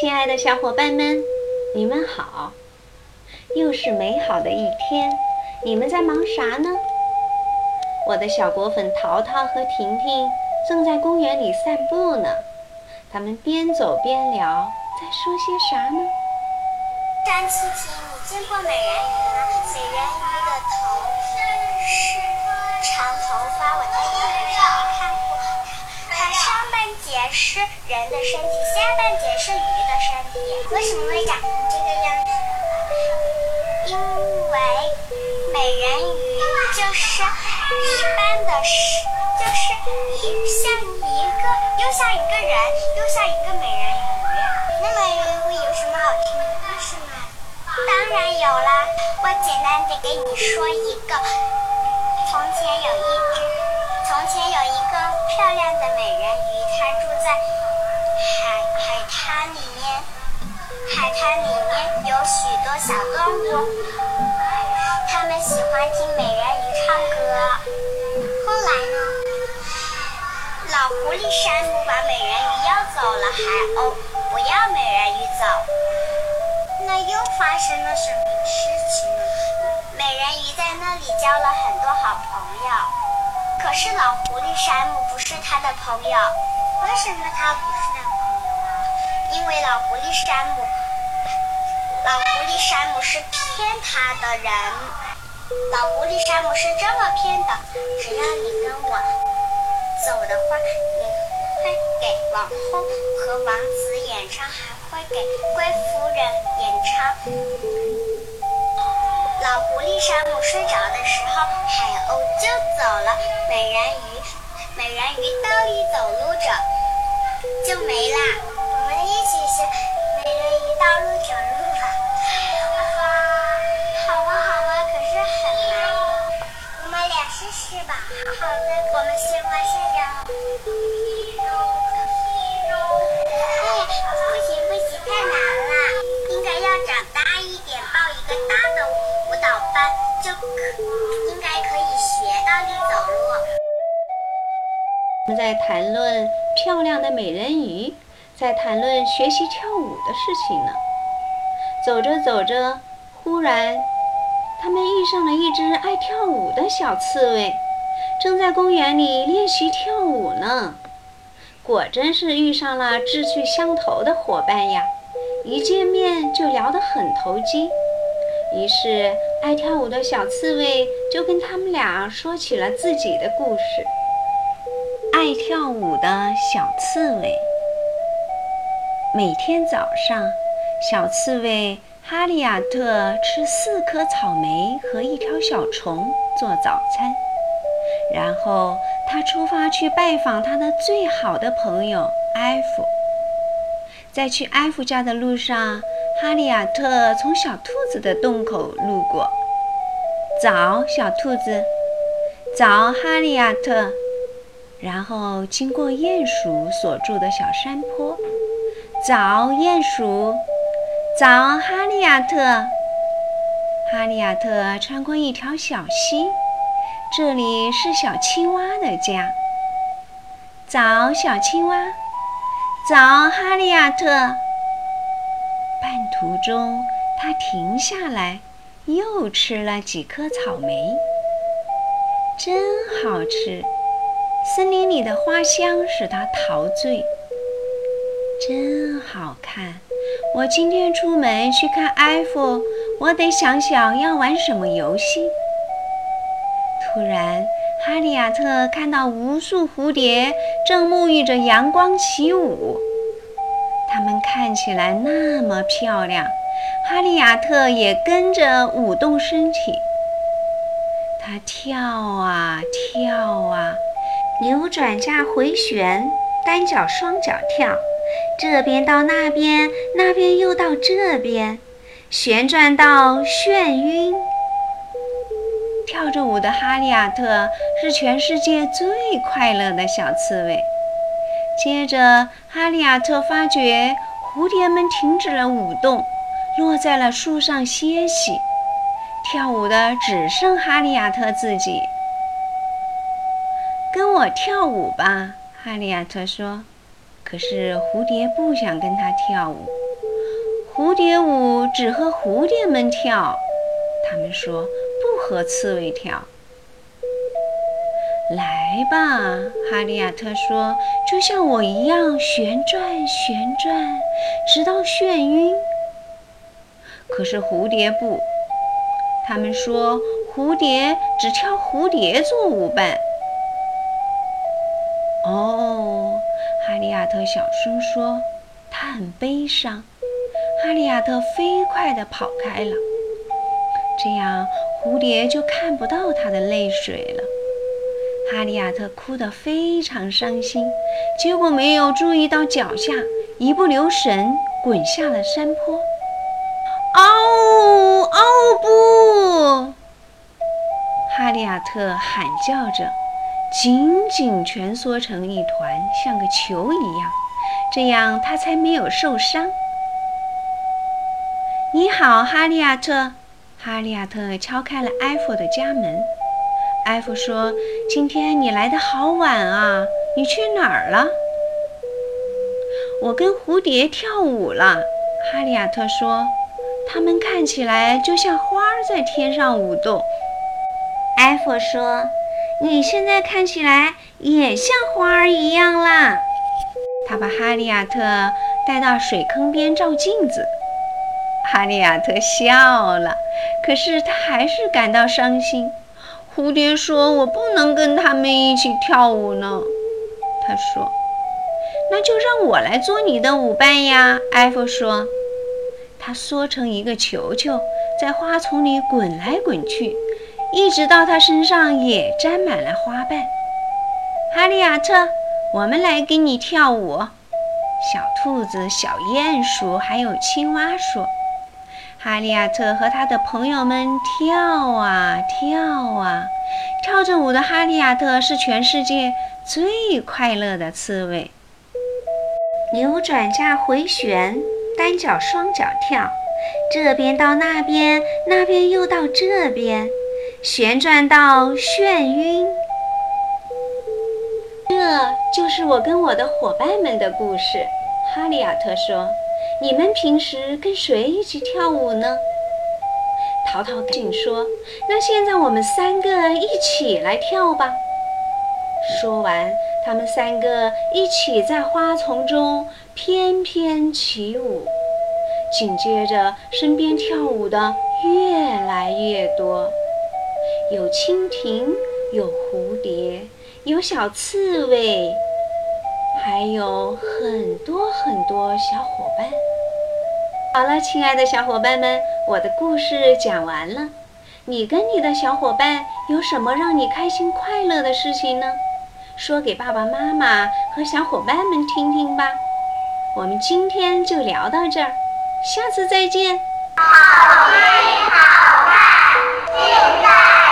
亲爱的小伙伴们，你们好！又是美好的一天，你们在忙啥呢？我的小果粉淘淘和婷婷正在公园里散步呢。他们边走边聊，在说些啥呢？张琪琪，你见过美人鱼吗？美人鱼的头是长头发，我在电视上看过。它上半截是人的身体，下半截是鱼的身体。为什么会长成这个样子？因为美人鱼就是一般的，是就是一像一个又像一个人，又像一个美人鱼。那美人鱼有什么好听的故事吗？当然有啦，我简单的给你说一个。从前有一只，从前有一个漂亮的美人鱼，她住在海海滩里面。海滩里面有许多小动物，它们喜欢听美人鱼唱歌。后来呢，老狐狸山姆把美人鱼要走了，海鸥不要美人鱼走。那又发生了什么事情呢？美人鱼在那里交了很多好朋友，可是老狐狸山姆不是他的朋友。为什么他不是男朋友啊？因为老狐狸山姆，老狐狸山姆是骗他的人。老狐狸山姆是这么骗的：只要你跟我走的话，你会给王后和王子演唱，还会给贵夫人演唱。老狐狸山姆睡着的时候，海鸥就走了。美人鱼，美人鱼倒立走路着，就没啦。我们一起学美人鱼倒立应该可以学倒立走路。我们在谈论漂亮的美人鱼，在谈论学习跳舞的事情呢。走着走着，忽然，他们遇上了一只爱跳舞的小刺猬，正在公园里练习跳舞呢。果真是遇上了志趣相投的伙伴呀！一见面就聊得很投机。于是，爱跳舞的小刺猬就跟他们俩说起了自己的故事。爱跳舞的小刺猬。每天早上，小刺猬哈利亚特吃四颗草莓和一条小虫做早餐，然后他出发去拜访他的最好的朋友埃弗。在去埃弗家的路上，哈利亚特从小兔子的洞口路过。早，小兔子。早，哈利亚特。然后经过鼹鼠所住的小山坡。早，鼹鼠。早，哈利亚特。哈利亚特穿过一条小溪，这里是小青蛙的家。早，小青蛙。早，哈利亚特。途中，他停下来，又吃了几颗草莓，真好吃。森林里的花香使他陶醉，真好看。我今天出门去看埃弗，我得想想要玩什么游戏。突然，哈利亚特看到无数蝴蝶正沐浴着阳光起舞，它们看起来那么漂亮，哈利亚特也跟着舞动身体。他跳啊跳啊，扭转架回旋，单脚双脚跳，这边到那边，那边又到这边，旋转到眩晕。跳着舞的哈利亚特是全世界最快乐的小刺猬。接着，哈利亚特发觉蝴蝶们停止了舞动，落在了树上歇息。跳舞的只剩哈利亚特自己。跟我跳舞吧，哈利亚特说。可是蝴蝶不想跟他跳舞。蝴蝶舞只和蝴蝶们跳，他们说不和刺猬跳。来吧，哈利亚特说，就像我一样旋转旋转，直到眩晕。可是蝴蝶不，他们说蝴蝶只跳蝴蝶做舞伴。哦，哈利亚特小声说，他很悲伤。哈利亚特飞快地跑开了，这样蝴蝶就看不到他的泪水了。哈利亚特哭得非常伤心，结果没有注意到脚下，一不留神滚下了山坡。嗷嗷不！哈利亚特喊叫着，紧紧蜷缩成一团，像个球一样，这样他才没有受伤。你好，哈利亚特。哈利亚特敲开了艾弗的家门。艾弗说：“今天你来的好晚啊，你去哪儿了？”我跟蝴蝶跳舞了，哈利亚特说：“它们看起来就像花儿在天上舞动。”艾弗说：“你现在看起来也像花儿一样啦。”他把哈利亚特带到水坑边照镜子。哈利亚特笑了，可是他还是感到伤心。蝴蝶说：“我不能跟他们一起跳舞呢。”他说：“那就让我来做你的舞伴呀。”艾弗说：“他缩成一个球球，在花丛里滚来滚去，一直到他身上也沾满了花瓣。”哈利亚特，我们来给你跳舞。小兔子、小鼹鼠还有青蛙说。哈利亚特和他的朋友们跳啊跳啊，跳着舞的哈利亚特是全世界最快乐的刺猬。扭转加回旋，单脚双脚跳，这边到那边，那边又到这边，旋转到眩晕。这就是我跟我的伙伴们的故事。哈利亚特说。你们平时跟谁一起跳舞呢？淘淘紧说：“那现在我们三个一起来跳吧。”说完，他们三个一起在花丛中翩翩起舞。紧接着，身边跳舞的越来越多，有蜻蜓，有蝴蝶，有小刺猬。还有很多很多小伙伴。好了，亲爱的小伙伴们，我的故事讲完了。你跟你的小伙伴有什么让你开心快乐的事情呢？说给爸爸妈妈和小伙伴们听听吧。我们今天就聊到这儿，下次再见。好聚好散，尽在同源。